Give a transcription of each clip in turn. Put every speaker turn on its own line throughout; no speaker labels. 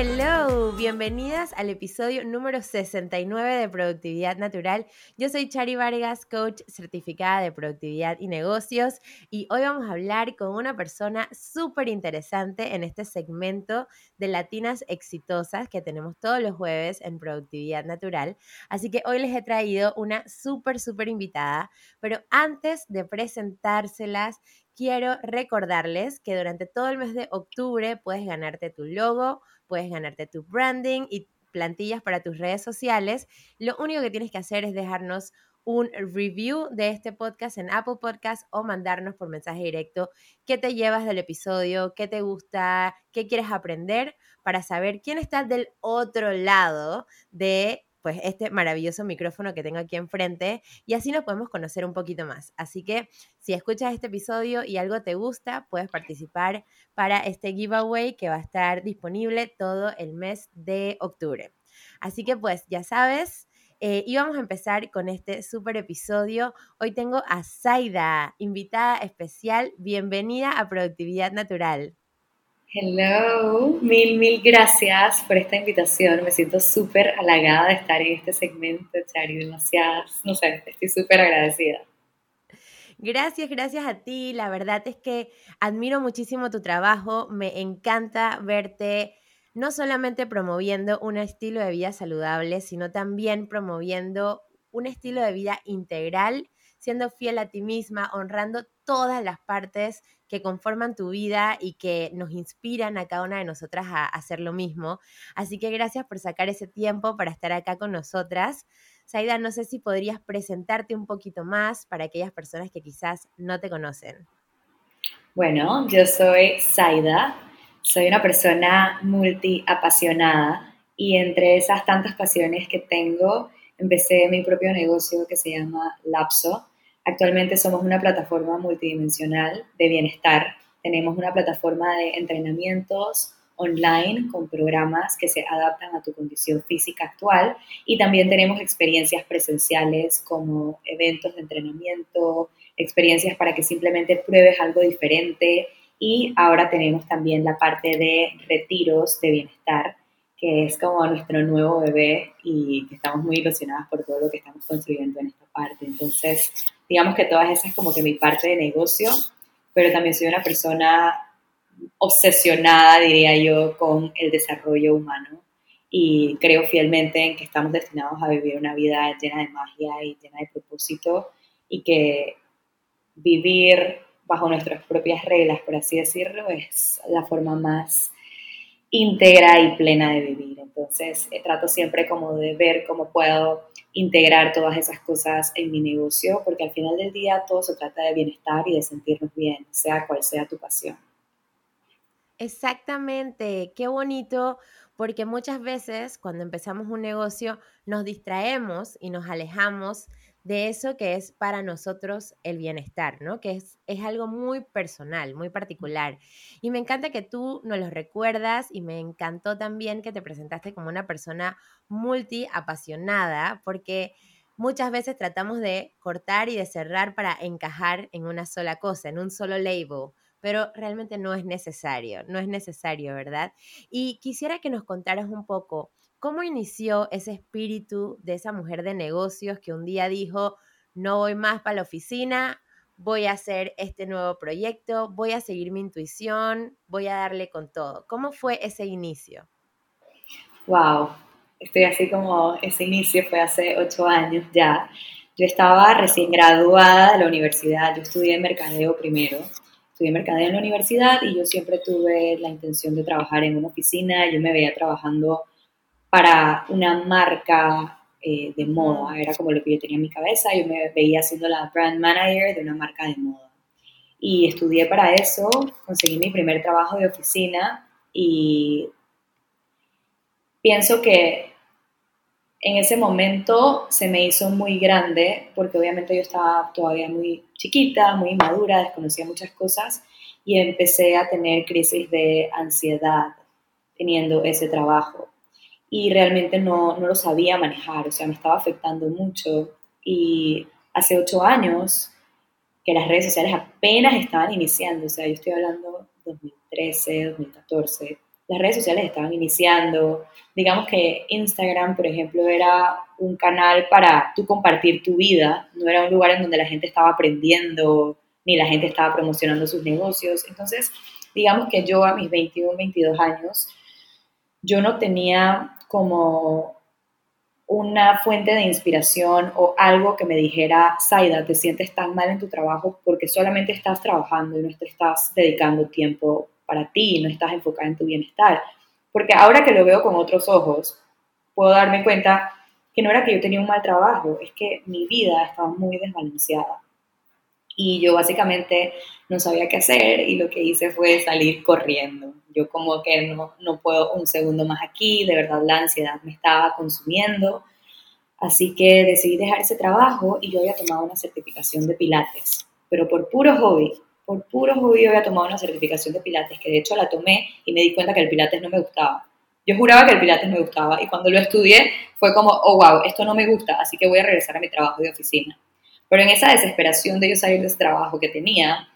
Hello, bienvenidas al episodio número 69 de Productividad Natural. Yo soy Chari Vargas, coach certificada de productividad y negocios y hoy vamos a hablar con una persona súper interesante en este segmento de Latinas Exitosas que tenemos todos los jueves en Productividad Natural. Así que hoy les he traído una súper, súper invitada, pero antes de presentárselas, quiero recordarles que durante todo el mes de octubre puedes ganarte tu logo, puedes ganarte tu branding y plantillas para tus redes sociales. Lo único que tienes que hacer es dejarnos un review de este podcast en Apple Podcast o mandarnos por mensaje directo qué te llevas del episodio, qué te gusta, qué quieres aprender para saber quién está del otro lado de pues este maravilloso micrófono que tengo aquí enfrente y así nos podemos conocer un poquito más. Así que si escuchas este episodio y algo te gusta, puedes participar para este giveaway que va a estar disponible todo el mes de octubre. Así que pues ya sabes, eh, y vamos a empezar con este súper episodio. Hoy tengo a Zaida, invitada especial. Bienvenida a Productividad Natural.
Hello, mil, mil gracias por esta invitación. Me siento súper halagada de estar en este segmento, Chari. Demasiadas, no sé, estoy súper agradecida.
Gracias, gracias a ti. La verdad es que admiro muchísimo tu trabajo. Me encanta verte no solamente promoviendo un estilo de vida saludable, sino también promoviendo un estilo de vida integral, siendo fiel a ti misma, honrando todas las partes que conforman tu vida y que nos inspiran a cada una de nosotras a hacer lo mismo. Así que gracias por sacar ese tiempo para estar acá con nosotras. Saida, no sé si podrías presentarte un poquito más para aquellas personas que quizás no te conocen.
Bueno, yo soy Saida, soy una persona multiapasionada y entre esas tantas pasiones que tengo, empecé mi propio negocio que se llama Lapso Actualmente somos una plataforma multidimensional de bienestar. Tenemos una plataforma de entrenamientos online con programas que se adaptan a tu condición física actual y también tenemos experiencias presenciales como eventos de entrenamiento, experiencias para que simplemente pruebes algo diferente y ahora tenemos también la parte de retiros de bienestar que es como nuestro nuevo bebé y que estamos muy ilusionadas por todo lo que estamos construyendo en esta parte. Entonces, digamos que todas esas es como que mi parte de negocio, pero también soy una persona obsesionada, diría yo, con el desarrollo humano y creo fielmente en que estamos destinados a vivir una vida llena de magia y llena de propósito y que vivir bajo nuestras propias reglas, por así decirlo, es la forma más íntegra y plena de vivir. Entonces, eh, trato siempre como de ver cómo puedo integrar todas esas cosas en mi negocio, porque al final del día todo se trata de bienestar y de sentirnos bien, sea cual sea tu pasión.
Exactamente, qué bonito, porque muchas veces cuando empezamos un negocio nos distraemos y nos alejamos de eso que es para nosotros el bienestar, ¿no? Que es, es algo muy personal, muy particular. Y me encanta que tú nos lo recuerdas y me encantó también que te presentaste como una persona multi apasionada, porque muchas veces tratamos de cortar y de cerrar para encajar en una sola cosa, en un solo label pero realmente no es necesario, no es necesario, ¿verdad? Y quisiera que nos contaras un poco ¿Cómo inició ese espíritu de esa mujer de negocios que un día dijo, no voy más para la oficina, voy a hacer este nuevo proyecto, voy a seguir mi intuición, voy a darle con todo? ¿Cómo fue ese inicio?
Wow, estoy así como ese inicio fue hace ocho años ya. Yo estaba recién graduada de la universidad, yo estudié mercadeo primero, estudié mercadeo en la universidad y yo siempre tuve la intención de trabajar en una oficina, yo me veía trabajando para una marca eh, de moda, era como lo que yo tenía en mi cabeza, yo me veía siendo la brand manager de una marca de moda. Y estudié para eso, conseguí mi primer trabajo de oficina y pienso que en ese momento se me hizo muy grande porque obviamente yo estaba todavía muy chiquita, muy inmadura, desconocía muchas cosas y empecé a tener crisis de ansiedad teniendo ese trabajo y realmente no, no lo sabía manejar, o sea, me estaba afectando mucho y hace ocho años que las redes sociales apenas estaban iniciando, o sea, yo estoy hablando 2013, 2014, las redes sociales estaban iniciando. Digamos que Instagram, por ejemplo, era un canal para tú compartir tu vida, no era un lugar en donde la gente estaba aprendiendo ni la gente estaba promocionando sus negocios. Entonces, digamos que yo a mis 21, 22 años, yo no tenía como una fuente de inspiración o algo que me dijera, Saida, te sientes tan mal en tu trabajo porque solamente estás trabajando y no te estás dedicando tiempo para ti, no estás enfocada en tu bienestar. Porque ahora que lo veo con otros ojos, puedo darme cuenta que no era que yo tenía un mal trabajo, es que mi vida estaba muy desbalanceada. Y yo básicamente no sabía qué hacer y lo que hice fue salir corriendo. Yo como que no, no puedo un segundo más aquí, de verdad la ansiedad me estaba consumiendo. Así que decidí dejar ese trabajo y yo había tomado una certificación de pilates, pero por puro hobby, por puro hobby había tomado una certificación de pilates, que de hecho la tomé y me di cuenta que el pilates no me gustaba. Yo juraba que el pilates me gustaba y cuando lo estudié fue como, oh, wow, esto no me gusta, así que voy a regresar a mi trabajo de oficina. Pero en esa desesperación de yo salir de ese trabajo que tenía,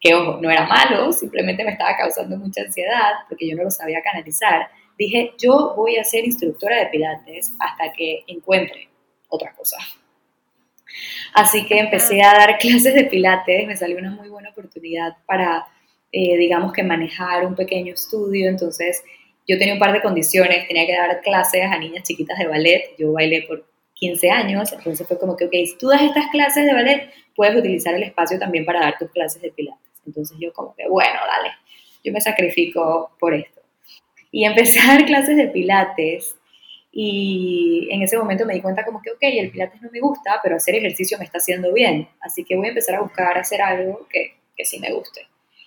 que ojo, no era malo, simplemente me estaba causando mucha ansiedad porque yo no lo sabía canalizar, dije, yo voy a ser instructora de pilates hasta que encuentre otra cosa. Así que empecé a dar clases de pilates, me salió una muy buena oportunidad para, eh, digamos que manejar un pequeño estudio, entonces yo tenía un par de condiciones, tenía que dar clases a niñas chiquitas de ballet, yo bailé por 15 años, entonces fue como que, ok, si tú das estas clases de ballet, puedes utilizar el espacio también para dar tus clases de pilates. Entonces yo como que, bueno, dale, yo me sacrifico por esto. Y empecé a dar clases de pilates y en ese momento me di cuenta como que, ok, el pilates no me gusta, pero hacer ejercicio me está haciendo bien. Así que voy a empezar a buscar hacer algo que, que sí me guste.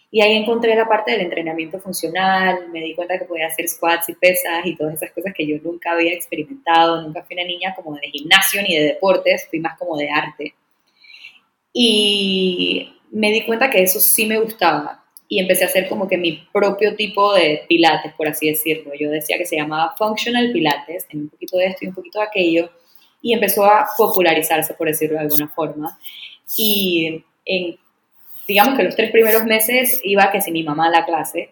Y ahí encontré la parte del entrenamiento funcional, me di cuenta que podía hacer squats y pesas y todas esas cosas que yo nunca había experimentado, nunca fui una niña como de gimnasio ni de deportes, fui más como de arte. Y me di cuenta que eso sí me gustaba y empecé a hacer como que mi propio tipo de pilates, por así decirlo. Yo decía que se llamaba Functional Pilates, en un poquito de esto y un poquito de aquello, y empezó a popularizarse, por decirlo de alguna forma. Y en, digamos que los tres primeros meses iba que si mi mamá a la clase,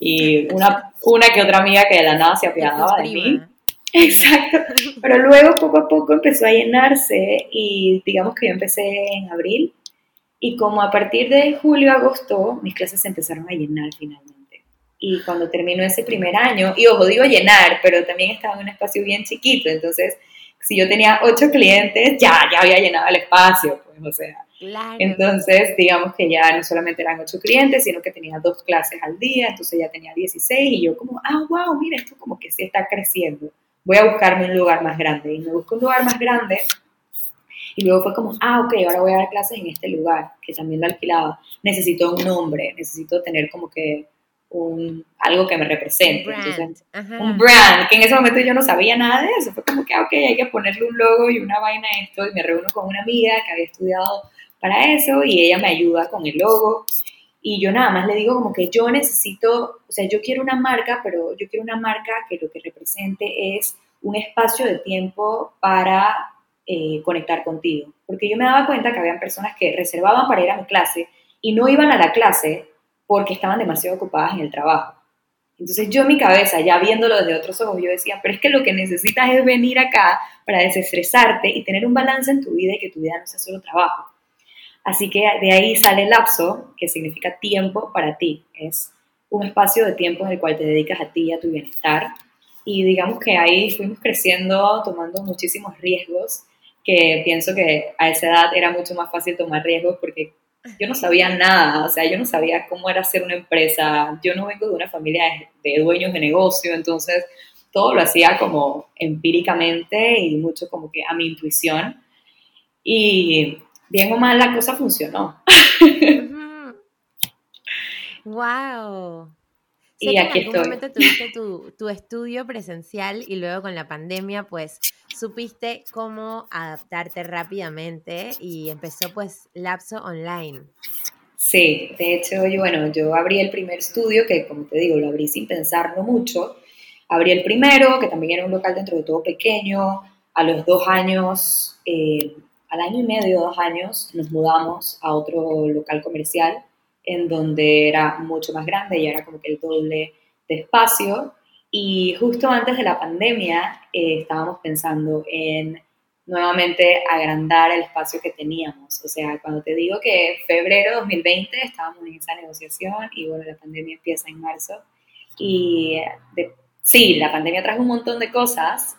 y una, una que otra amiga que de la nada se apiadaba de mí. Exacto. Pero luego poco a poco empezó a llenarse y digamos que yo empecé en abril y como a partir de julio, agosto, mis clases se empezaron a llenar finalmente. Y cuando terminó ese primer año, y ojo, digo llenar, pero también estaba en un espacio bien chiquito, entonces si yo tenía ocho clientes, ya, ya había llenado el espacio, pues, o sea. Entonces, digamos que ya no solamente eran ocho clientes, sino que tenía dos clases al día, entonces ya tenía 16 y yo como, ah, wow, mira, esto como que sí está creciendo. Voy a buscarme un lugar más grande. Y me busco un lugar más grande y luego fue como, ah, ok, ahora voy a dar clases en este lugar, que también lo alquilaba. Necesito un nombre, necesito tener como que un, algo que me represente. un brand, que en ese momento yo no sabía nada de eso. Fue como que, ah, ok, hay que ponerle un logo y una vaina a esto. Y me reúno con una amiga que había estudiado para eso y ella me ayuda con el logo. Y yo nada más le digo como que yo necesito, o sea, yo quiero una marca, pero yo quiero una marca que lo que represente es un espacio de tiempo para eh, conectar contigo. Porque yo me daba cuenta que habían personas que reservaban para ir a mi clase y no iban a la clase porque estaban demasiado ocupadas en el trabajo. Entonces yo en mi cabeza, ya viéndolo desde otros ojos, yo decía, pero es que lo que necesitas es venir acá para desestresarte y tener un balance en tu vida y que tu vida no sea solo trabajo. Así que de ahí sale el lapso, que significa tiempo para ti. Es un espacio de tiempo en el cual te dedicas a ti y a tu bienestar. Y digamos que ahí fuimos creciendo, tomando muchísimos riesgos que pienso que a esa edad era mucho más fácil tomar riesgos porque yo no sabía nada, o sea, yo no sabía cómo era ser una empresa, yo no vengo de una familia de, dueños de negocio, entonces todo lo hacía como empíricamente y mucho como que a mi intuición. Y bien o mal la cosa funcionó.
¡Wow! y aquí en algún momento tuviste tu, tu, estudio presencial y luego con la pandemia, pues supiste cómo adaptarte rápidamente y empezó pues Lapso Online.
Sí, de hecho, yo, bueno, yo abrí el primer estudio, que como te digo, lo abrí sin pensarlo mucho. Abrí el primero, que también era un local dentro de todo pequeño. A los dos años, eh, al año y medio, dos años, nos mudamos a otro local comercial en donde era mucho más grande y era como que el doble de espacio. Y justo antes de la pandemia eh, estábamos pensando en nuevamente agrandar el espacio que teníamos. O sea, cuando te digo que febrero 2020 estábamos en esa negociación y bueno, la pandemia empieza en marzo. Y sí, la pandemia trajo un montón de cosas,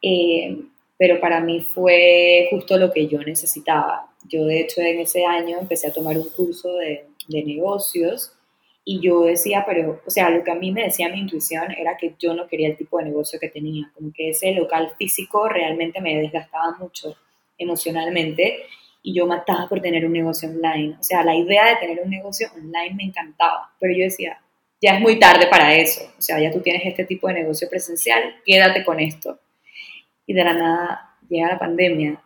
eh, pero para mí fue justo lo que yo necesitaba. Yo de hecho en ese año empecé a tomar un curso de de negocios y yo decía, pero, o sea, lo que a mí me decía mi intuición era que yo no quería el tipo de negocio que tenía, como que ese local físico realmente me desgastaba mucho emocionalmente y yo mataba por tener un negocio online. O sea, la idea de tener un negocio online me encantaba, pero yo decía, ya es muy tarde para eso, o sea, ya tú tienes este tipo de negocio presencial, quédate con esto. Y de la nada llega la pandemia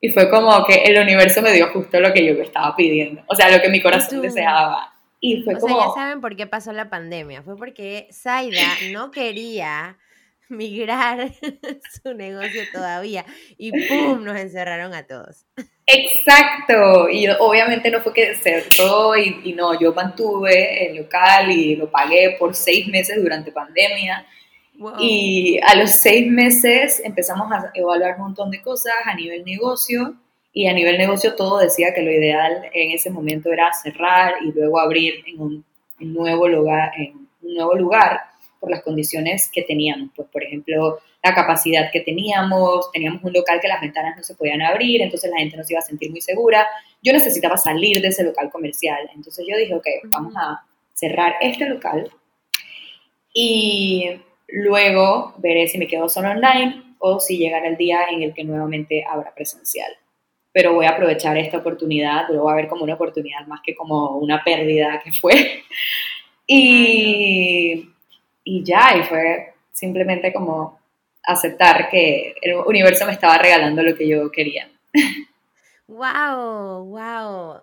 y fue como que el universo me dio justo lo que yo estaba pidiendo, o sea, lo que mi corazón deseaba. Y fue
o
como...
sea, ya saben por qué pasó la pandemia. Fue porque Zaida no quería migrar su negocio todavía. Y ¡pum! Nos encerraron a todos.
Exacto. Y obviamente no fue que cerró y, y no, yo mantuve el local y lo pagué por seis meses durante pandemia. Y a los seis meses empezamos a evaluar un montón de cosas a nivel negocio y a nivel negocio todo decía que lo ideal en ese momento era cerrar y luego abrir en un, nuevo lugar, en un nuevo lugar por las condiciones que teníamos. Pues, por ejemplo, la capacidad que teníamos, teníamos un local que las ventanas no se podían abrir, entonces la gente no se iba a sentir muy segura. Yo necesitaba salir de ese local comercial, entonces yo dije, ok, vamos a cerrar este local y Luego veré si me quedo solo online o si llegará el día en el que nuevamente habrá presencial. Pero voy a aprovechar esta oportunidad, lo voy a ver como una oportunidad más que como una pérdida que fue. Y, y ya, y fue simplemente como aceptar que el universo me estaba regalando lo que yo quería.
¡Wow! ¡Wow!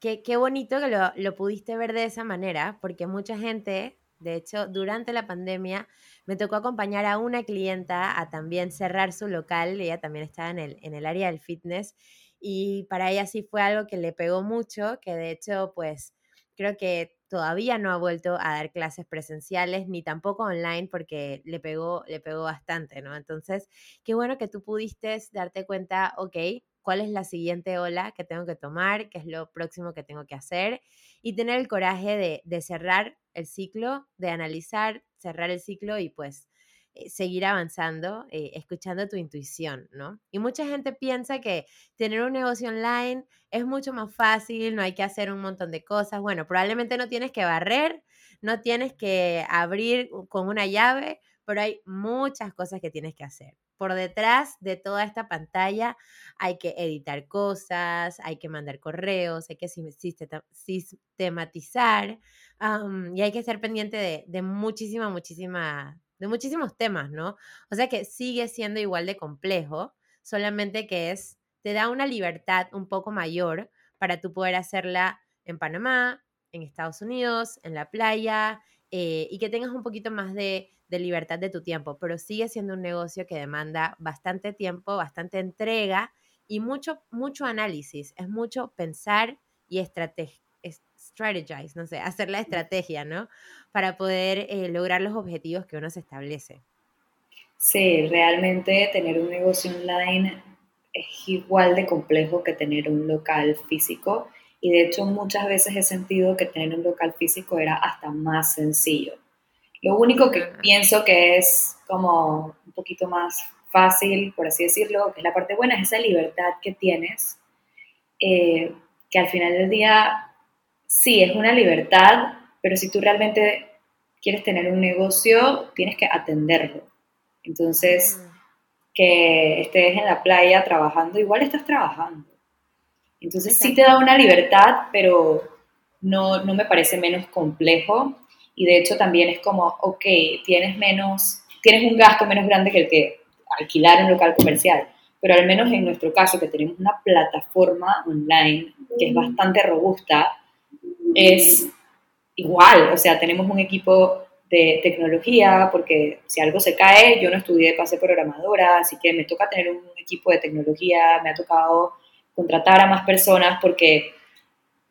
Qué, qué bonito que lo, lo pudiste ver de esa manera, porque mucha gente, de hecho, durante la pandemia, me tocó acompañar a una clienta a también cerrar su local, ella también estaba en el, en el área del fitness y para ella sí fue algo que le pegó mucho, que de hecho pues creo que todavía no ha vuelto a dar clases presenciales ni tampoco online porque le pegó, le pegó bastante, ¿no? Entonces, qué bueno que tú pudiste darte cuenta, ok, cuál es la siguiente ola que tengo que tomar, qué es lo próximo que tengo que hacer y tener el coraje de, de cerrar el ciclo, de analizar, cerrar el ciclo y pues eh, seguir avanzando, eh, escuchando tu intuición, ¿no? Y mucha gente piensa que tener un negocio online es mucho más fácil, no hay que hacer un montón de cosas. Bueno, probablemente no tienes que barrer, no tienes que abrir con una llave, pero hay muchas cosas que tienes que hacer. Por detrás de toda esta pantalla hay que editar cosas, hay que mandar correos, hay que sistematizar, y hay que ser pendiente de, de muchísima, muchísima, de muchísimos temas, ¿no? O sea que sigue siendo igual de complejo, solamente que es, te da una libertad un poco mayor para tú poder hacerla en Panamá, en Estados Unidos, en la playa, eh, y que tengas un poquito más de, de, libertad de tu tiempo, pero sigue siendo un negocio que demanda bastante tiempo, bastante entrega y mucho, mucho análisis, es mucho pensar y estrategia strategize, no sé, hacer la estrategia, ¿no? Para poder eh, lograr los objetivos que uno se establece.
Sí, realmente tener un negocio online es igual de complejo que tener un local físico y de hecho muchas veces he sentido que tener un local físico era hasta más sencillo. Lo único que pienso que es como un poquito más fácil, por así decirlo, que es la parte buena, es esa libertad que tienes, eh, que al final del día sí, es una libertad, pero si tú realmente quieres tener un negocio, tienes que atenderlo. Entonces, que estés en la playa trabajando, igual estás trabajando. Entonces sí te da una libertad, pero no, no me parece menos complejo. Y de hecho también es como, ok, tienes menos, tienes un gasto menos grande que el que alquilar un local comercial. Pero al menos en nuestro caso, que tenemos una plataforma online que es bastante robusta, es igual, o sea, tenemos un equipo de tecnología, porque si algo se cae, yo no estudié para ser programadora, así que me toca tener un equipo de tecnología, me ha tocado contratar a más personas porque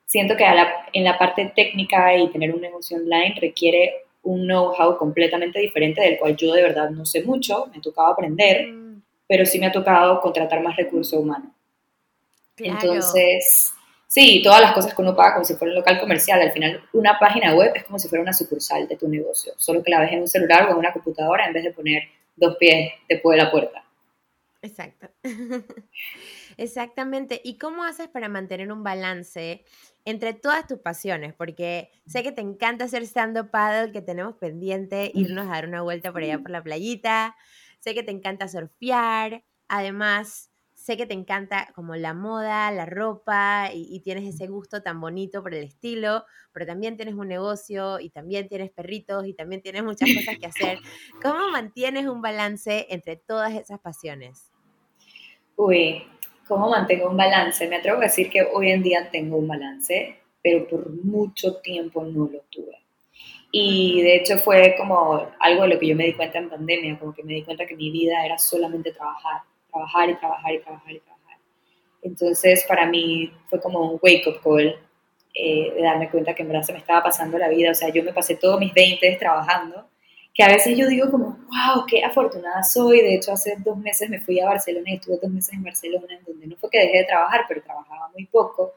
siento que en la parte técnica y tener un negocio online requiere un know-how completamente diferente del cual yo de verdad no sé mucho, me ha tocado aprender, mm. pero sí me ha tocado contratar más recursos humanos. Entonces, sí, todas las cosas que uno paga como si fuera un local comercial, al final una página web es como si fuera una sucursal de tu negocio, solo que la ves en un celular o en una computadora en vez de poner dos pies después de la puerta.
Exacto. Exactamente. ¿Y cómo haces para mantener un balance entre todas tus pasiones? Porque sé que te encanta hacer stand-up paddle, que tenemos pendiente, irnos a dar una vuelta por allá por la playita. Sé que te encanta surfear. Además, sé que te encanta como la moda, la ropa y, tienes ese gusto tan bonito por el estilo, pero también tienes un negocio y también tienes perritos y también tienes muchas cosas que hacer. ¿Cómo mantienes un balance entre todas esas pasiones?
Uy, ¿Cómo mantengo un balance? Me atrevo a decir que hoy en día tengo un balance, pero por mucho tiempo no lo tuve. Y de hecho fue como algo de lo que yo me di cuenta en pandemia, como que me di cuenta que mi vida era solamente trabajar, trabajar y trabajar y trabajar y trabajar. Entonces para mí fue como un wake-up call eh, de darme cuenta que en verdad se me estaba pasando la vida. O sea, yo me pasé todos mis 20 trabajando que a veces yo digo como, wow, qué afortunada soy. De hecho, hace dos meses me fui a Barcelona y estuve dos meses en Barcelona, en donde no fue que dejé de trabajar, pero trabajaba muy poco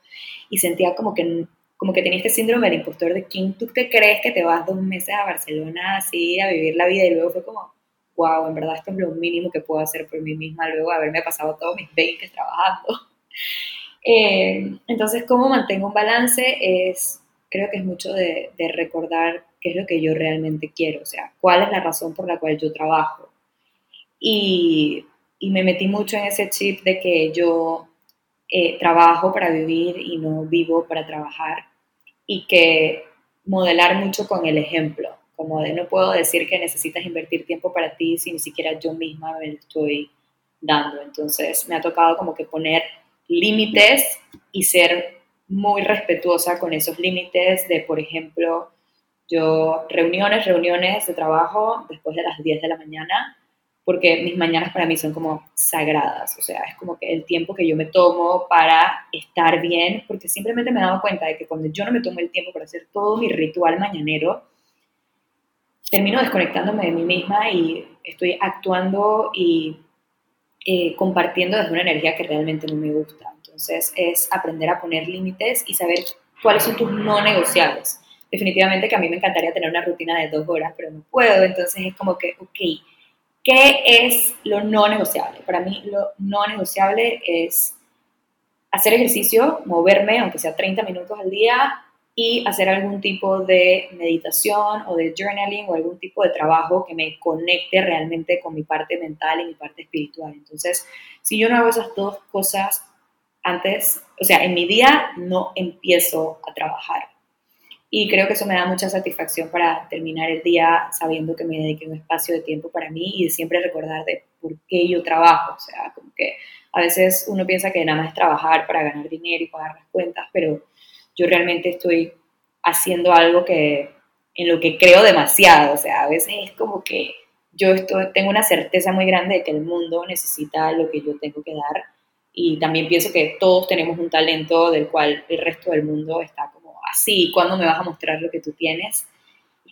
y sentía como que, como que tenía este síndrome del impostor de quién tú te crees que te vas dos meses a Barcelona así a vivir la vida y luego fue como, wow, en verdad esto es lo mínimo que puedo hacer por mí misma luego de haberme pasado todos mis 20 trabajando. Eh, entonces, ¿cómo mantengo un balance? Es, creo que es mucho de, recordar qué es lo que yo realmente quiero, o sea, cuál es la razón por la cual yo trabajo. Y, y me metí mucho en ese chip de que yo eh, trabajo para vivir y no vivo para trabajar y que modelar mucho con el ejemplo, como de no puedo decir que necesitas invertir tiempo para ti si ni siquiera yo misma me lo estoy dando. Entonces me ha tocado como que poner límites y ser muy respetuosa con esos límites de, por ejemplo, yo, reuniones, reuniones de trabajo después de las 10 de la mañana, porque mis mañanas para mí son como sagradas, o sea, es como que el tiempo que yo me tomo para estar bien, porque simplemente me he dado cuenta de que cuando yo no me tomo el tiempo para hacer todo mi ritual mañanero, termino desconectándome de mí misma y estoy actuando y eh, compartiendo desde una energía que realmente no me gusta. Entonces es aprender a poner límites y saber cuáles son tus no negociables definitivamente que a mí me encantaría tener una rutina de dos horas, pero no puedo. Entonces es como que, ok, ¿qué es lo no negociable? Para mí lo no negociable es hacer ejercicio, moverme, aunque sea 30 minutos al día, y hacer algún tipo de meditación o de journaling o algún tipo de trabajo que me conecte realmente con mi parte mental y mi parte espiritual. Entonces, si yo no hago esas dos cosas antes, o sea, en mi día no empiezo a trabajar. Y creo que eso me da mucha satisfacción para terminar el día sabiendo que me dediqué un espacio de tiempo para mí y siempre recordar de por qué yo trabajo. O sea, como que a veces uno piensa que nada más es trabajar para ganar dinero y pagar las cuentas, pero yo realmente estoy haciendo algo que en lo que creo demasiado. O sea, a veces es como que yo estoy, tengo una certeza muy grande de que el mundo necesita lo que yo tengo que dar y también pienso que todos tenemos un talento del cual el resto del mundo está como así, ¿cuándo me vas a mostrar lo que tú tienes?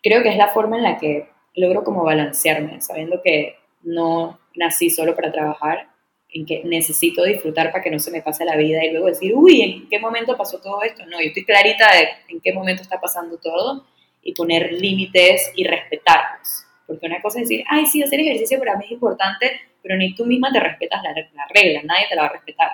Creo que es la forma en la que logro como balancearme, sabiendo que no nací solo para trabajar, en que necesito disfrutar para que no se me pase la vida y luego decir, uy, ¿en qué momento pasó todo esto? No, yo estoy clarita de en qué momento está pasando todo y poner límites y respetarlos. Porque una cosa es decir, ay, sí, hacer ejercicio para mí es importante, pero ni tú misma te respetas la, la regla, nadie te la va a respetar.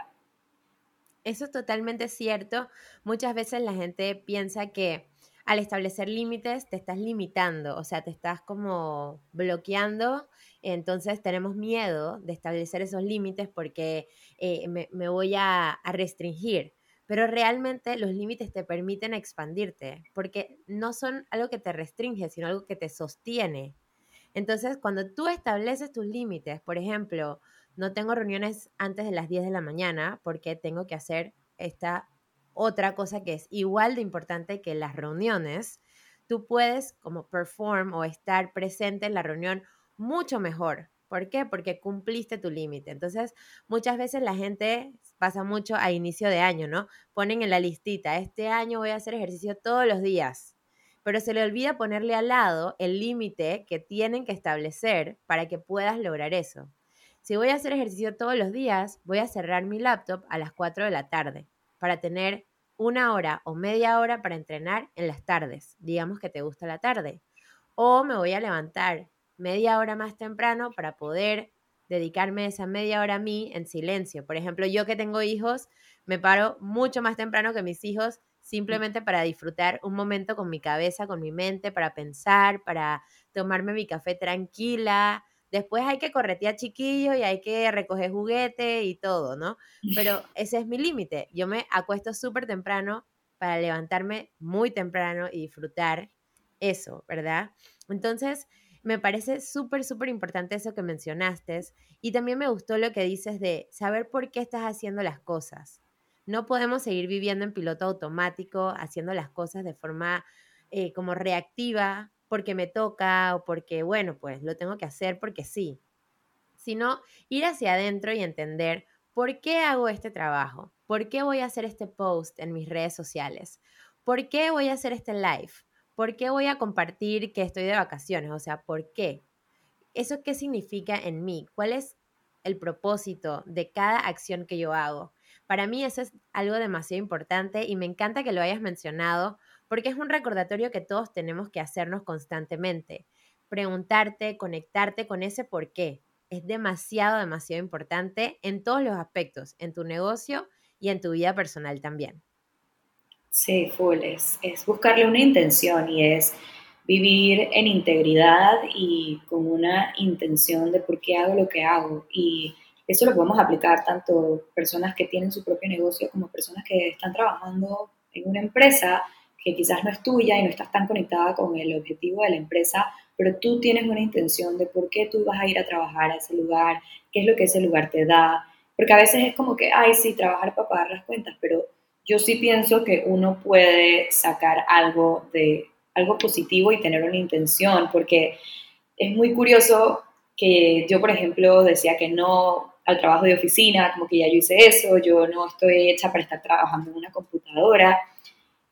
Eso es totalmente cierto. Muchas veces la gente piensa que al establecer límites te estás limitando, o sea, te estás como bloqueando, entonces tenemos miedo de establecer esos límites porque eh, me, voy a, a restringir pero realmente los límites te permiten expandirte, porque no son algo que te restringe, sino algo que te sostiene. Entonces, cuando tú estableces tus límites, por ejemplo, no tengo reuniones antes de las 10 de la mañana porque tengo que hacer esta otra cosa que es igual de importante que las reuniones, tú puedes como perform o estar presente en la reunión mucho mejor. ¿Por qué? Porque cumpliste tu límite. Entonces, muchas veces la gente pasa mucho a inicio de año, ¿no? Ponen en la listita, este año voy a hacer ejercicio todos los días, pero se le olvida ponerle al lado el límite que tienen que establecer para que puedas lograr eso. Si voy a hacer ejercicio todos los días, voy a cerrar mi laptop a las 4 de la tarde para tener una hora o media hora para entrenar en las tardes. Digamos que te gusta la tarde. O me voy a levantar media hora más temprano para poder dedicarme esa media hora a mí en silencio. Por ejemplo, yo que tengo hijos, me paro mucho más temprano que mis hijos simplemente para disfrutar un momento con mi cabeza, con mi mente, para pensar, para tomarme mi café tranquila, Después hay que corretear chiquillos y hay que recoger juguete y todo, ¿no? Pero ese es mi límite. Yo me acuesto súper temprano para levantarme muy temprano y disfrutar eso, ¿verdad? Entonces, me parece súper, súper importante eso que mencionaste y también me gustó lo que dices de saber por qué estás haciendo las cosas. No podemos seguir viviendo en piloto automático, haciendo las cosas de forma eh, como reactiva, porque me toca o porque, bueno, pues lo tengo que hacer porque sí, sino ir hacia adentro y entender por qué hago este trabajo, por qué voy a hacer este post en mis redes sociales, por qué voy a hacer este live, por qué voy a compartir que estoy de vacaciones, o sea, por qué. ¿Eso qué significa en mí? ¿Cuál es el propósito de cada acción que yo hago? Para mí eso es algo demasiado importante y me encanta que lo hayas mencionado porque es un recordatorio que todos tenemos que hacernos constantemente. Preguntarte, conectarte con ese por qué. Es demasiado, demasiado importante en todos los aspectos, en tu negocio y en tu vida personal también.
Sí, full, es, buscarle una intención y es vivir en integridad y con una intención de por qué hago lo que hago. Y eso lo podemos aplicar tanto personas que tienen su propio negocio como personas que están trabajando en una empresa que quizás no es tuya y no estás tan conectada con el objetivo de la empresa, pero tú tienes una intención de por qué tú vas a ir a trabajar a ese lugar, qué es lo que ese lugar te da, porque a veces es como que, ay, sí, trabajar para pagar las cuentas, pero yo sí pienso que uno puede sacar algo de algo positivo y tener una intención, porque es muy curioso que yo, por ejemplo, decía que no al trabajo de oficina, como que ya yo hice eso, yo no estoy hecha para estar trabajando en una computadora,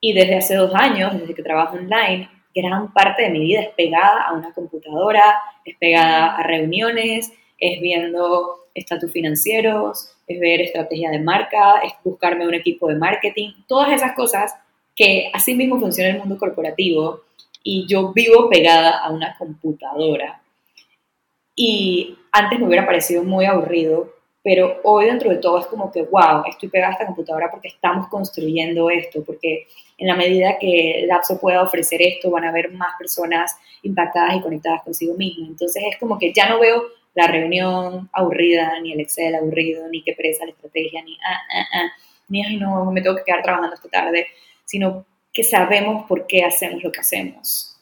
y desde hace dos años, desde que trabajo online, gran parte de mi vida es pegada a una computadora, es pegada a reuniones, es viendo estatus financieros, es ver estrategia de marca, es buscarme un equipo de marketing, todas esas cosas que así mismo funciona el mundo corporativo y yo vivo pegada a una computadora. Y antes me hubiera parecido muy aburrido pero hoy dentro de todo es como que, wow, estoy pegada a esta computadora porque estamos construyendo esto, porque en la medida que Lapso pueda ofrecer esto, van a haber más personas impactadas y conectadas consigo mismas. Entonces es como que ya no veo la reunión aburrida, ni el Excel aburrido, ni qué presa la estrategia, ni, ah, ah, ah, ni, ay, no, me tengo que quedar trabajando esta tarde, sino que sabemos por qué hacemos lo que hacemos.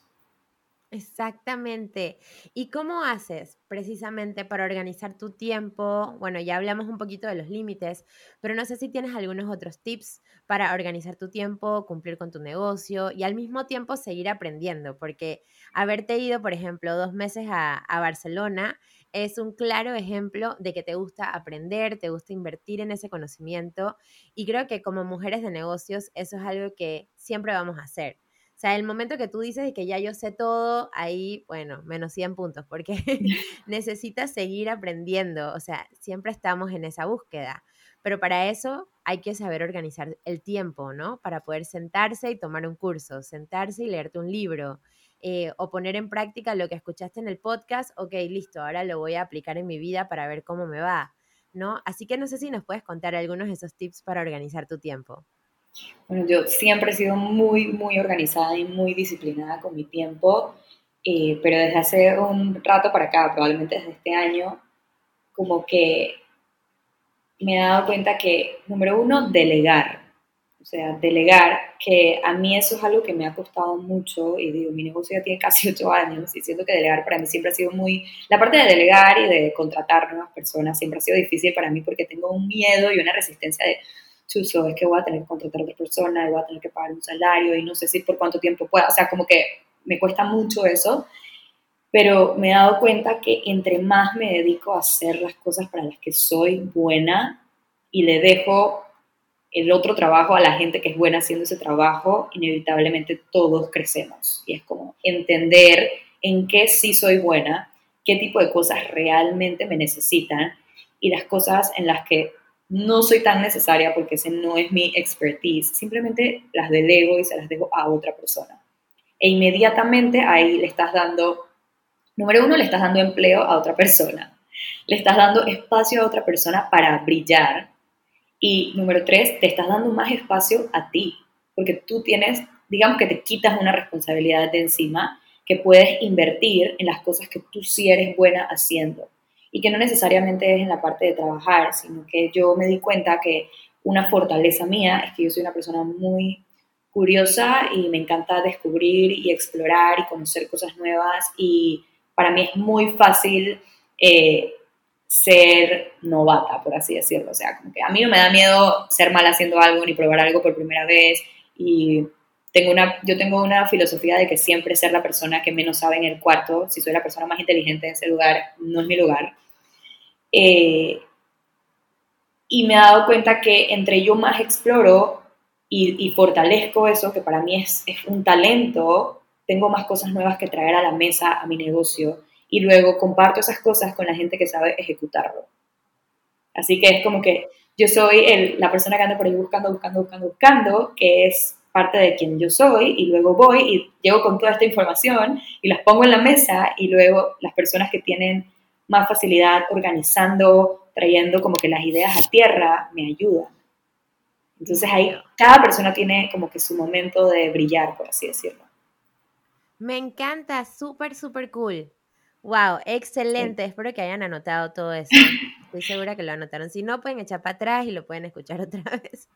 Exactamente. ¿Y cómo haces precisamente para organizar tu tiempo? Bueno, ya hablamos un poquito de los límites, pero no sé si tienes algunos otros tips para organizar tu tiempo, cumplir con tu negocio y al mismo tiempo seguir aprendiendo, porque haberte ido, por ejemplo, dos meses a, a Barcelona es un claro ejemplo de que te gusta aprender, te gusta invertir en ese conocimiento y creo que como mujeres de negocios eso es algo que siempre vamos a hacer o sea, el momento que tú dices que ya yo sé todo, ahí, bueno, menos 100 puntos, porque necesitas seguir aprendiendo. O sea, siempre estamos en esa búsqueda. Pero para eso hay que saber organizar el tiempo, ¿no? Para poder sentarse y tomar un curso, sentarse y leerte un libro. Eh, o poner en práctica lo que escuchaste en el podcast, ok, listo, ahora lo voy a aplicar en mi vida para ver cómo me va, ¿no? Así que no sé si nos puedes contar algunos de esos tips para organizar tu tiempo.
Bueno, yo siempre he sido muy, muy organizada y muy disciplinada con mi tiempo, eh, pero desde hace un rato para acá, probablemente desde este año, como que me he dado cuenta que, número uno, delegar. O sea, delegar, que a mí eso es algo que me ha costado mucho y digo, mi negocio ya tiene casi ocho años y siento que delegar para mí siempre ha sido muy... La parte de delegar y de contratar nuevas personas siempre ha sido difícil para mí porque tengo un miedo y una resistencia de, chuso, es que voy a tener que contratar a otra persona y voy a tener que pagar un salario y no sé si por cuánto tiempo pueda, o sea, como que me cuesta mucho eso pero me he dado cuenta que entre más me dedico a hacer las cosas para las que soy buena y le dejo el otro trabajo a la gente que es buena haciendo ese trabajo, inevitablemente todos crecemos. Y es como entender en qué sí soy buena, qué tipo de cosas realmente me necesitan y las cosas en las que no soy tan necesaria porque ese no es mi expertise, simplemente las delego y se las dejo a otra persona. E inmediatamente ahí le estás dando Número uno, le estás dando empleo a otra persona. Le estás dando espacio a otra persona para brillar. Y número tres, te estás dando más espacio a ti, porque tú tienes, digamos que te quitas una responsabilidad de encima que puedes invertir en las cosas que tú sí eres buena haciendo. Y que no necesariamente es en la parte de trabajar, sino que yo me di cuenta que una fortaleza mía es que yo soy una persona muy curiosa y me encanta descubrir y explorar y conocer cosas nuevas y para mí es muy fácil eh, ser novata, por así decirlo. O sea, como que a mí no me da miedo ser mal haciendo algo ni probar algo por primera vez. Y tengo una, yo tengo una filosofía de que siempre ser la persona que menos sabe en el cuarto, si soy la persona más inteligente en ese lugar, no es mi lugar. Eh, y me he dado cuenta que entre yo más exploro y, fortalezco eso, que para mí es, es un talento, tengo más cosas nuevas que traer a la mesa a mi negocio y luego comparto esas cosas con la gente que sabe ejecutarlo. Así que es como que yo soy la persona que anda por ahí buscando, buscando, buscando, buscando, que es parte de quien yo soy y luego voy y llego con toda esta información y las pongo en la mesa y luego las personas que tienen más facilidad organizando, trayendo como que las ideas a tierra, me ayudan. Entonces ahí cada persona tiene como que su momento de brillar, por así decirlo.
Me encanta, súper, súper cool. Wow, excelente. Espero que hayan anotado todo eso. Estoy segura que lo anotaron. Si no, pueden echar para atrás y lo pueden escuchar otra vez.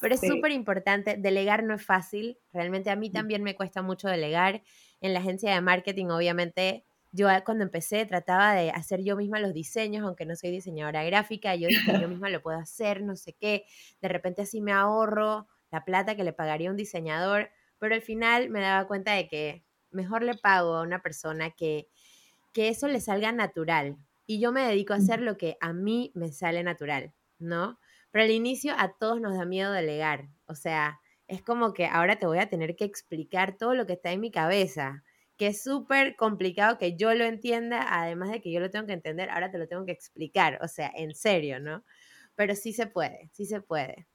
Pero es súper importante. Delegar no es fácil. Realmente a mí también me cuesta mucho delegar. En la agencia de marketing, obviamente, yo cuando empecé trataba de hacer yo misma los diseños, aunque no soy diseñadora gráfica. Yo dije, yo misma lo puedo hacer, no sé qué. De repente así me ahorro la plata que le pagaría un diseñador. Pero al final me daba cuenta de que mejor le pago a una persona que, que eso le salga natural. Y yo me dedico a hacer lo que a mí me sale natural, ¿no? Pero al inicio a todos nos da miedo delegar. O sea, es como que ahora te voy a tener que explicar todo lo que está en mi cabeza, que es súper complicado que yo lo entienda, además de que yo lo tengo que entender, ahora te lo tengo que explicar. O sea, en serio, ¿no? Pero sí se puede, sí se puede.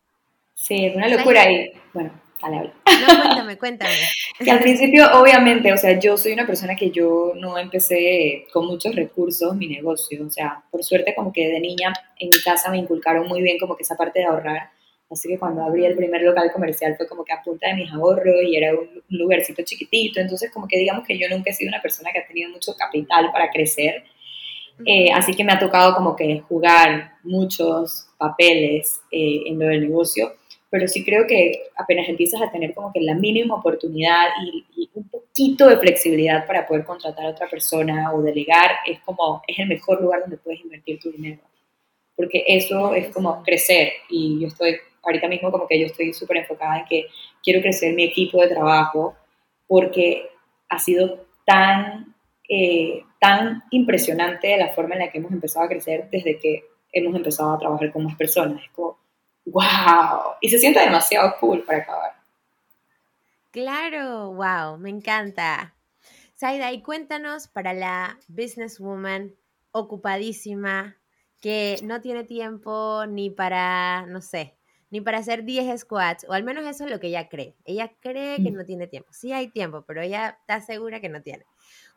Sí, es una locura y bueno,
no, cuéntame, cuéntame.
Que al principio, obviamente, o sea, yo soy una persona que yo no empecé con muchos recursos mi negocio. O sea, por suerte, como que de niña en mi casa me inculcaron muy bien como que esa parte de ahorrar. Así que cuando abrí el primer local comercial fue como que a punta de mis ahorros y era un lugarcito chiquitito. Entonces, como que digamos que yo nunca he sido una persona que ha tenido mucho capital para crecer. Eh, así que me ha tocado como que jugar muchos papeles eh, en lo del negocio pero sí creo que apenas empiezas a tener como que la mínima oportunidad y, un poquito de flexibilidad para poder contratar a otra persona o delegar, es como, es el mejor lugar donde puedes invertir tu dinero. Porque eso es como crecer y yo estoy, ahorita mismo como que yo estoy súper enfocada en que quiero crecer mi equipo de trabajo porque ha sido tan, eh, tan impresionante la forma en la que hemos empezado a crecer desde que hemos empezado a trabajar con más personas. Es como, wow, y se siente demasiado cool para acabar.
Claro, wow, me encanta. Saida, y cuéntanos para la businesswoman ocupadísima que no tiene tiempo ni para, no sé, ni para hacer 10 squats, o al menos eso es lo que ella cree. Ella cree que mm. no tiene tiempo. Sí hay tiempo, pero ella está segura que no tiene.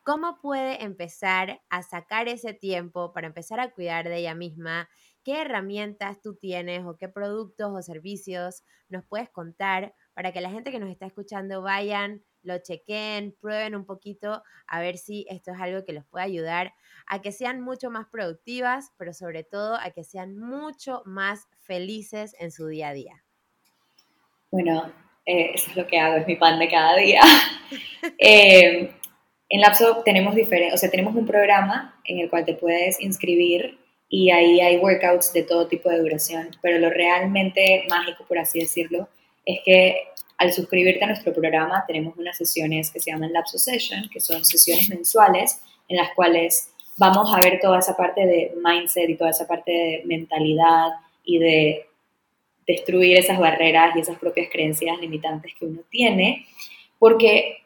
¿Cómo puede empezar a sacar ese tiempo para empezar a cuidar de ella misma qué herramientas tú tienes o qué productos o servicios nos puedes contar para que la gente que nos está escuchando vayan, lo chequen, prueben un poquito a ver si esto es algo que les puede ayudar a que sean mucho más productivas, pero sobre todo a que sean mucho más felices en su día a día.
Bueno, eh, eso es lo que hago, es mi pan de cada día. Eh, en Lapso tenemos diferentes, o sea, tenemos un programa en el cual te puedes inscribir y ahí hay workouts de todo tipo de duración, pero lo realmente mágico, por así decirlo, es que al suscribirte a nuestro programa tenemos unas sesiones que se llaman Lapso Session, que son sesiones mensuales en las cuales vamos a ver toda esa parte de mindset y toda esa parte de mentalidad y de destruir esas barreras y esas propias creencias limitantes que uno tiene, porque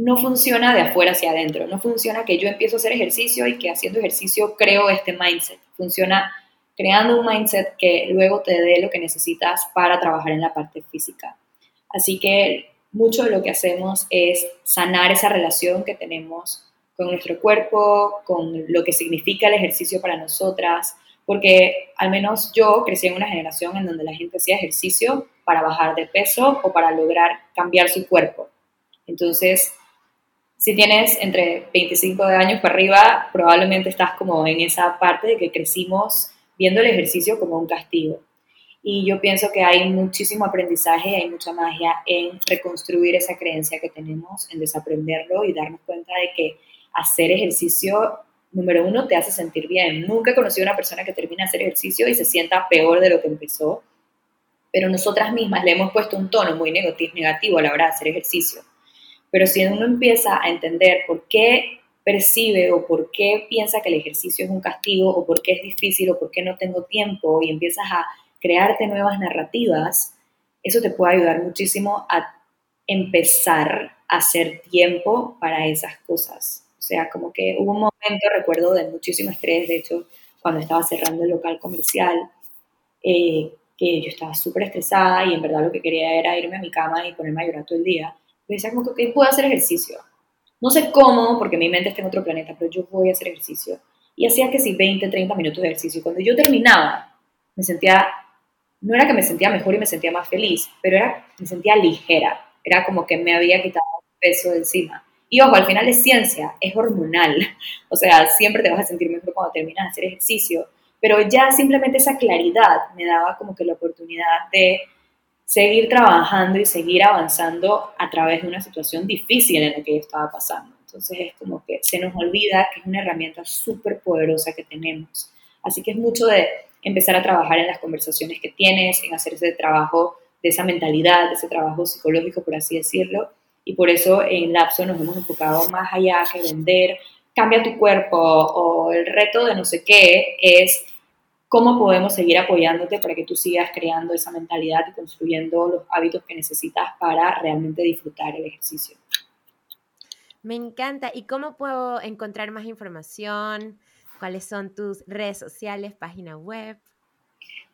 no funciona de afuera hacia adentro, no funciona que yo empiezo a hacer ejercicio y que haciendo ejercicio creo este mindset, funciona creando un mindset que luego te dé lo que necesitas para trabajar en la parte física. Así que mucho de lo que hacemos es sanar esa relación que tenemos con nuestro cuerpo, con lo que significa el ejercicio para nosotras, porque al menos yo crecí en una generación en donde la gente hacía ejercicio para bajar de peso o para lograr cambiar su cuerpo. Entonces, si tienes entre 25 años para arriba, probablemente estás como en esa parte de que crecimos viendo el ejercicio como un castigo. Y yo pienso que hay muchísimo aprendizaje, hay mucha magia en reconstruir esa creencia que tenemos, en desaprenderlo y darnos cuenta de que hacer ejercicio, número uno, te hace sentir bien. Nunca he conocido a una persona que termina de hacer ejercicio y se sienta peor de lo que empezó, pero nosotras mismas le hemos puesto un tono muy negativo a la hora de hacer ejercicio. Pero si uno empieza a entender por qué percibe o por qué piensa que el ejercicio es un castigo o por qué es difícil o por qué no tengo tiempo y empiezas a crearte nuevas narrativas, eso te puede ayudar muchísimo a empezar a hacer tiempo para esas cosas. O sea, como que hubo un momento, recuerdo, de muchísimo estrés, de hecho, cuando estaba cerrando el local comercial, eh, que yo estaba súper estresada y en verdad lo que quería era irme a mi cama y ponerme a llorar todo el día me decía como que puedo hacer ejercicio. No sé cómo, porque mi mente está en otro planeta, pero yo voy a hacer ejercicio. Y hacía que sí, 20, 30 minutos de ejercicio. Cuando yo terminaba, me sentía, no era que me sentía mejor y me sentía más feliz, pero era, me sentía ligera. Era como que me había quitado peso de encima. Y ojo, al final es ciencia, es hormonal. O sea, siempre te vas a sentir mejor cuando terminas de hacer ejercicio. Pero ya simplemente esa claridad me daba como que la oportunidad de seguir trabajando y seguir avanzando a través de una situación difícil en la que yo estaba pasando. Entonces es como que se nos olvida que es una herramienta súper poderosa que tenemos. Así que es mucho de empezar a trabajar en las conversaciones que tienes, en hacer ese trabajo de esa mentalidad, de ese trabajo psicológico, por así decirlo. Y por eso en Lapso nos hemos enfocado más allá que vender, cambia tu cuerpo o el reto de no sé qué, es cómo podemos seguir apoyándote para que tú sigas creando esa mentalidad y construyendo los hábitos que necesitas para realmente disfrutar el ejercicio.
Me encanta. ¿Y cómo puedo encontrar más información? ¿Cuáles son tus redes sociales, página web?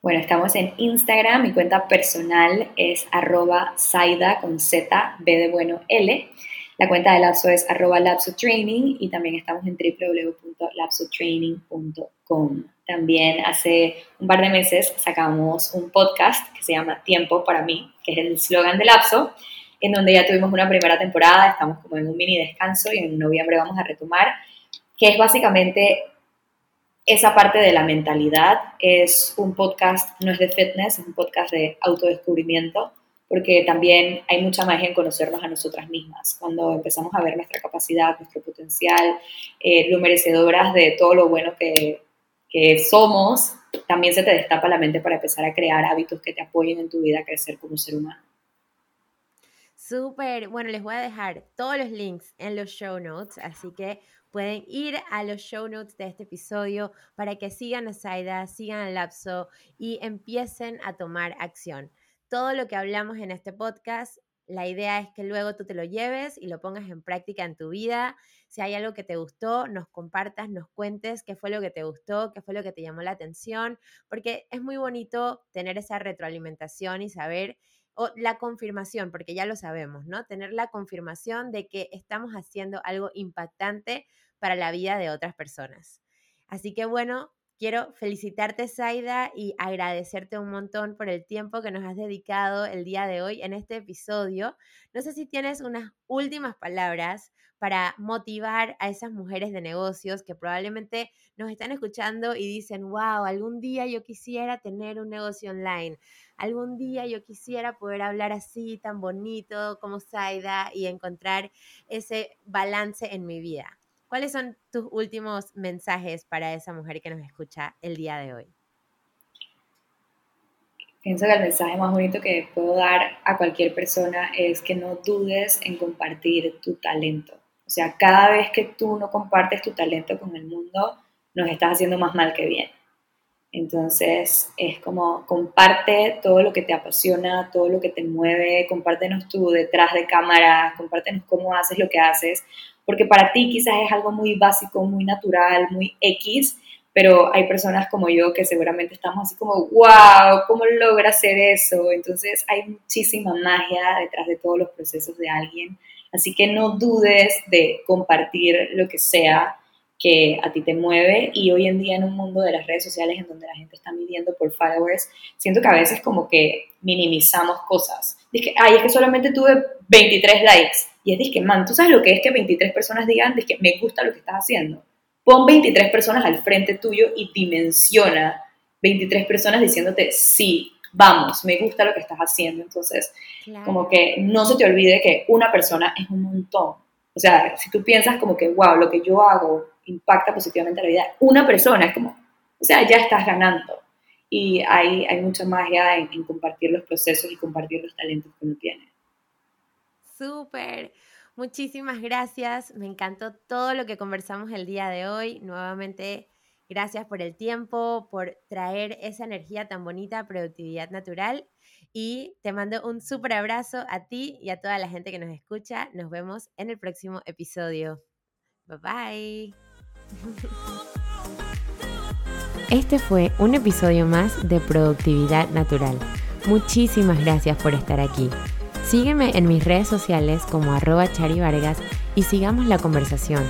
Bueno, estamos en Instagram. Mi cuenta personal es arroba saida con Z, B de bueno L. La cuenta de Lapso es arroba lapsotraining y también estamos en www.lapsotraining.com. También hace un par de meses sacamos un podcast que se llama Tiempo para mí, que es el slogan de Lapso, en donde ya tuvimos una primera temporada, estamos como en un mini descanso y en noviembre vamos a retomar, que es básicamente esa parte de la mentalidad. Es un podcast, no es de fitness, es un podcast de autodescubrimiento porque también hay mucha magia en conocernos a nosotras mismas. Cuando empezamos a ver nuestra capacidad, nuestro potencial, eh, lo merecedoras de todo lo bueno que, que somos, también se te destapa la mente para empezar a crear hábitos que te apoyen en tu vida a crecer como ser humano.
Súper, bueno, les voy a dejar todos los links en los show notes, así que pueden ir a los show notes de este episodio para que sigan a Saida, sigan al Lapso y empiecen a tomar acción todo lo que hablamos en este podcast, la idea es que luego tú te lo lleves y lo pongas en práctica en tu vida. Si hay algo que te gustó, nos compartas, nos cuentes qué fue lo que te gustó, qué fue lo que te llamó la atención, porque es muy bonito tener esa retroalimentación y saber, o la confirmación, porque ya lo sabemos, ¿no? Tener la confirmación de que estamos haciendo algo impactante para la vida de otras personas. Así que bueno, Quiero felicitarte, Zaida, y agradecerte un montón por el tiempo que nos has dedicado el día de hoy en este episodio. No sé si tienes unas últimas palabras para motivar a esas mujeres de negocios que probablemente nos están escuchando y dicen, wow, algún día yo quisiera tener un negocio online, algún día yo quisiera poder hablar así tan bonito como Zaida y encontrar ese balance en mi vida. ¿Cuáles son tus últimos mensajes para esa mujer que nos escucha el día de hoy?
Pienso que el mensaje más bonito que puedo dar a cualquier persona es que no dudes en compartir tu talento. O sea, cada vez que tú no compartes tu talento con el mundo, nos estás haciendo más mal que bien. Entonces, es como comparte todo lo que te apasiona, todo lo que te mueve, compártenos tú detrás de cámara, compártenos cómo haces lo que haces, porque para ti quizás es algo muy básico, muy natural, muy X, pero hay personas como yo que seguramente estamos así como, wow, ¿cómo logra hacer eso? Entonces hay muchísima magia detrás de todos los procesos de alguien, así que no dudes de compartir lo que sea que a ti te mueve y hoy en día en un mundo de las redes sociales en donde la gente está midiendo por followers, siento que a veces como que minimizamos cosas. Dice, ay, es que solamente tuve 23 likes. Y es, que, man, ¿tú sabes lo que es que 23 personas digan, que me gusta lo que estás haciendo? Pon 23 personas al frente tuyo y dimensiona 23 personas diciéndote, sí, vamos, me gusta lo que estás haciendo. Entonces, como que no se te olvide que una persona es un montón. O sea, si tú piensas como que, wow, lo que yo hago impacta positivamente la vida una persona, es como, o sea, ya estás ganando. Y hay, hay mucha magia en, en compartir los procesos y compartir los talentos que uno tiene.
Súper. Muchísimas gracias. Me encantó todo lo que conversamos el día de hoy. Nuevamente, gracias por el tiempo, por traer esa energía tan bonita, productividad natural. Y te mando un súper abrazo a ti y a toda la gente que nos escucha. Nos vemos en el próximo episodio. Bye bye. Este fue un episodio más de Productividad Natural. Muchísimas gracias por estar aquí. Sígueme en mis redes sociales como arroba charivargas y sigamos la conversación.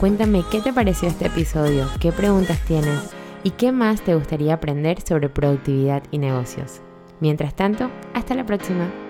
Cuéntame qué te pareció este episodio, qué preguntas tienes y qué más te gustaría aprender sobre productividad y negocios. Mientras tanto, hasta la próxima.